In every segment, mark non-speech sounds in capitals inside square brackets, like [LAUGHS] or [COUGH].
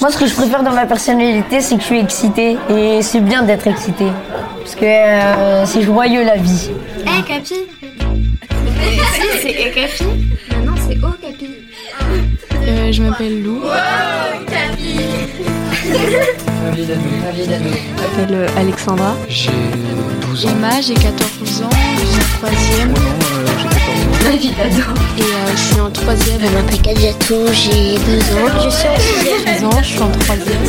Moi, ce que je préfère dans ma personnalité, c'est que je suis excitée. Et c'est bien d'être excitée. Parce que euh, c'est joyeux la vie. Eh, Capi Si, c'est Eh, Capi Non, c'est Oh, Capi. Euh, je m'appelle Lou. Vie d'ado. [LAUGHS] Ma vie d'ado. Je m'appelle euh, Alexandra. J'ai 12 ans. Emma, j'ai 14 ans, je suis en troisième. Oh non, euh, j'ai 14 ans. Ma vie d'ado. Et euh, je suis en troisième. Je m'appelle Kadiatou, j'ai 12 ans. Je suis en 6 12 ans, je suis en troisième.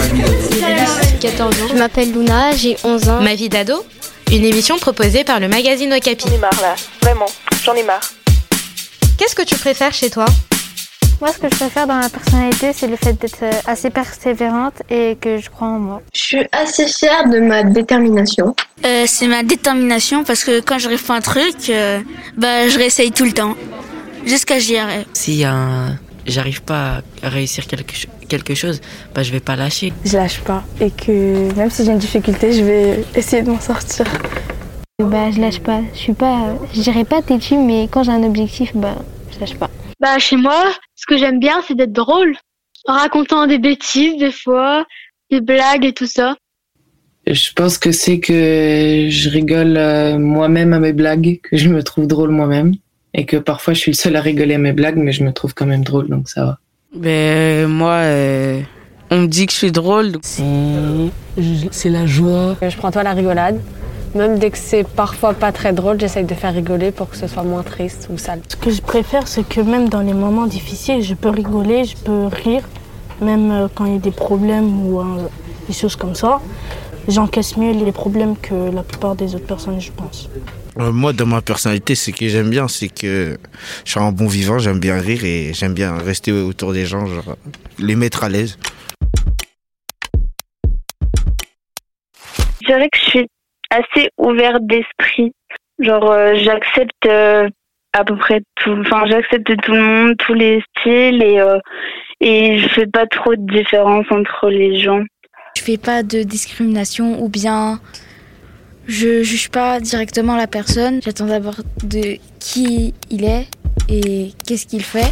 J'ai 14 ans. Je m'appelle Luna, j'ai 11 ans. Ma vie d'ado, une émission proposée par le magazine Okapi. J'en ai marre là, vraiment, j'en ai marre. Qu'est-ce que tu préfères chez toi? Moi, ce que je préfère dans ma personnalité, c'est le fait d'être euh, assez persévérante et que je crois en moi. Je suis assez fière de ma détermination. Euh, c'est ma détermination parce que quand je n'arrive pas un truc, euh, bah, je réessaye tout le temps jusqu'à j'y arrive. Si un... j'arrive pas à réussir quelque chose, bah, je vais pas lâcher. Je lâche pas. Et que même si j'ai une difficulté, je vais essayer de m'en sortir. Bah, je lâche pas. Je suis pas, je dirais pas têtue, mais quand j'ai un objectif, bah, je lâche pas. Bah chez moi, ce que j'aime bien, c'est d'être drôle, en racontant des bêtises des fois, des blagues et tout ça. Je pense que c'est que je rigole euh, moi-même à mes blagues, que je me trouve drôle moi-même. Et que parfois je suis le seul à rigoler à mes blagues, mais je me trouve quand même drôle, donc ça va. Ben moi, euh, on me dit que je suis drôle. C'est c'est la joie. Je prends toi la rigolade. Même dès que c'est parfois pas très drôle, j'essaye de faire rigoler pour que ce soit moins triste ou sale. Ce que je préfère, c'est que même dans les moments difficiles, je peux rigoler, je peux rire, même euh, quand il y a des problèmes ou euh, des choses comme ça. J'encaisse mieux les problèmes que la plupart des autres personnes, je pense. Euh, moi, dans ma personnalité, ce que j'aime bien, c'est que je suis un bon vivant, j'aime bien rire et j'aime bien rester autour des gens, genre, les mettre à l'aise. Je dirais que je suis assez ouverte d'esprit. Genre, euh, j'accepte euh, à peu près tout, enfin, j'accepte tout le monde, tous les styles et, euh, et je fais pas trop de différence entre les gens. Je fais pas de discrimination ou bien je juge pas directement la personne. J'attends d'abord de qui il est et qu'est-ce qu'il fait.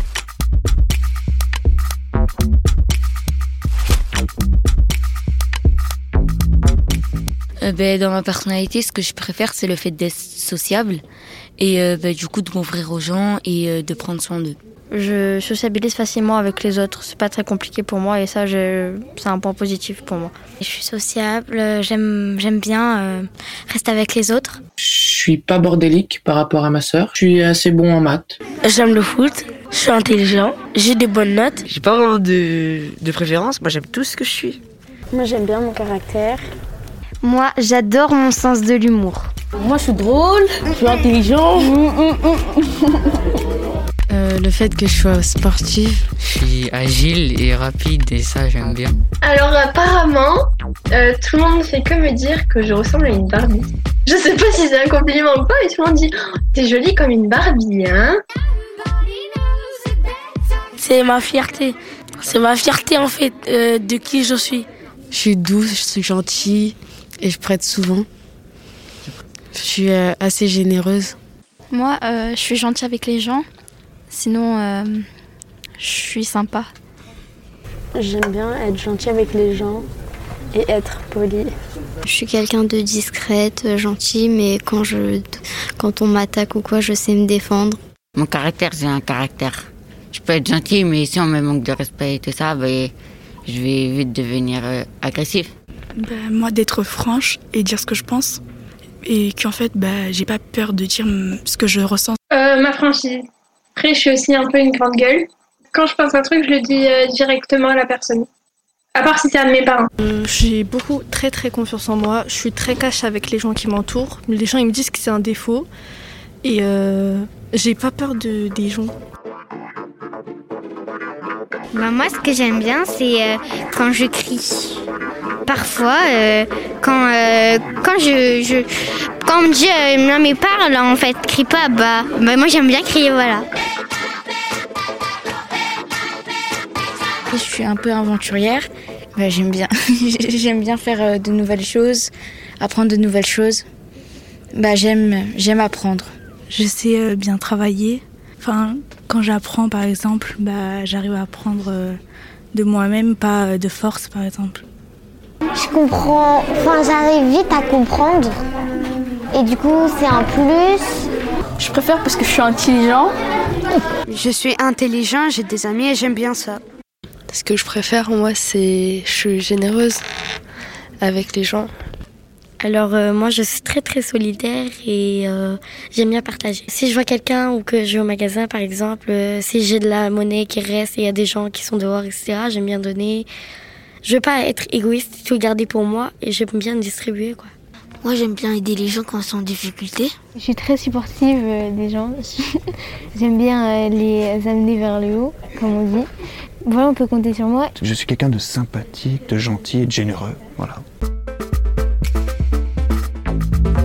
Euh, ben, dans ma personnalité, ce que je préfère, c'est le fait d'être sociable et euh, ben, du coup de m'ouvrir aux gens et euh, de prendre soin d'eux. Je sociabilise facilement avec les autres. C'est pas très compliqué pour moi et ça, je- c'est un point positif pour moi. Je suis sociable, j'aime j'aime bien euh, rester avec les autres. Je suis pas bordélique par rapport à ma sœur. Je suis assez bon en maths. J'aime le foot, je suis intelligent, j'ai des bonnes notes. J'ai pas vraiment de, de préférence, moi j'aime tout ce que je suis. Moi j'aime bien mon caractère. Moi, j'adore mon sens de l'humour. Moi, je suis drôle, je suis intelligent. Euh, le fait que je sois sportive. Je suis agile et rapide et ça, j'aime bien. Alors apparemment, euh, tout le monde ne fait que me dire que je ressemble à une Barbie. Je sais pas si c'est un compliment ou pas, mais tout le monde dit Oh, T'es jolie comme une Barbie, hein C'est ma fierté. C'est ma fierté en fait euh, de qui je suis. Je suis douce, je suis gentille et je prête souvent. Je suis euh, assez généreuse. Moi, euh, je suis gentille avec les gens. Sinon, euh, je suis sympa. J'aime bien être gentille avec les gens et être poli. Je suis quelqu'un de discrète, gentil, mais quand, je, quand on m'attaque ou quoi, je sais me défendre. Mon caractère, c'est un caractère. Je peux être gentil, mais si on me manque de respect et tout ça, ben, je vais vite devenir agressif. Ben, moi, d'être franche et dire ce que je pense. Et qu'en fait, ben, j'ai pas peur de dire mm, ce que je ressens. Euh, Ma franchise. Après, je suis aussi un peu une grande gueule. Quand je pense un truc, je le dis euh, directement à la personne. À part si c'est un de mes parents. Euh, J'ai beaucoup, très très confiance en moi. Je suis très cash avec les gens qui m'entourent. Les gens ils me disent que c'est un défaut. Et euh, j'ai pas peur de, des gens. Bah, moi, ce que j'aime bien, c'est euh, quand je crie. Parfois, euh, quand, euh, quand je, je- Quand on me dit, euh, non mais parle, en fait, crie pas, bah, bah moi j'aime bien crier, voilà. Je suis un peu aventurière. Bah, j'aime bien. [LAUGHS] j'aime bien faire de nouvelles choses, apprendre de nouvelles choses. Bah, j'aime, j'aime apprendre. Je sais euh, bien travailler. Enfin, quand j'apprends, par exemple, bah, j'arrive à apprendre euh, de moi-même, pas de force par exemple. Je comprends, enfin j'arrive vite à comprendre et du coup c'est un plus. Je préfère parce que je suis intelligent. Je suis intelligent, j'ai des amis et j'aime bien ça. Ce que je préfère moi c'est je suis généreuse avec les gens. Alors euh, moi je suis très très solidaire et euh, j'aime bien partager. Si je vois quelqu'un ou que je vais au magasin par exemple, euh, si j'ai de la monnaie qui reste et il y a des gens qui sont dehors etc, j'aime bien donner. Je veux pas être égoïste, tout garder pour moi et j'aime bien distribuer quoi. Moi j'aime bien aider les gens quand ils sont en difficulté. Je suis très supportive des gens. [LAUGHS] j'aime bien les amener vers le haut comme on dit. Voilà on peut compter sur moi. Je suis quelqu'un de sympathique, de gentil et de généreux. Voilà.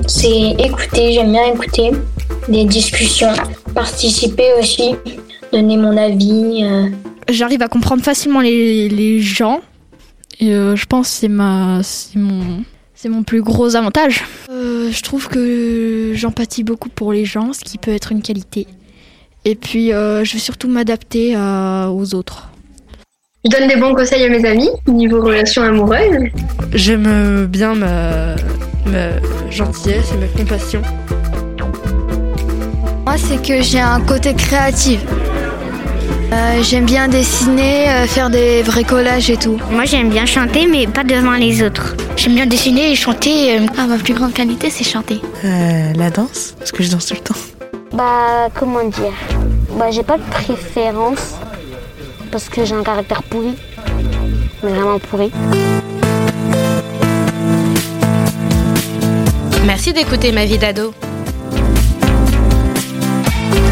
c'est écouter, j'aime bien écouter des discussions, participer aussi, donner mon avis. Euh. J'arrive à comprendre facilement les, les gens et euh, je pense que c'est ma c'est mon c'est mon plus gros avantage. Euh, je trouve que j'empathie beaucoup pour les gens, ce qui peut être une qualité. Et puis je vais surtout m'adapter aux autres. Je donne des bons conseils à mes amis niveau relations amoureuses. J'aime bien ma, ma gentillesse et ma compassion. Moi, c'est que j'ai un côté créatif. Euh, j'aime bien dessiner, euh, faire des vrais collages et tout. Moi, j'aime bien chanter, mais pas devant les autres. J'aime bien dessiner et chanter. Euh, ah, ma plus grande qualité, c'est chanter. la danse, parce que je danse tout le temps. Bah, comment dire? Bah, j'ai pas de préférence, parce que j'ai un caractère pourri. Mais vraiment pourri. Merci d'écouter Ma vie d'ado.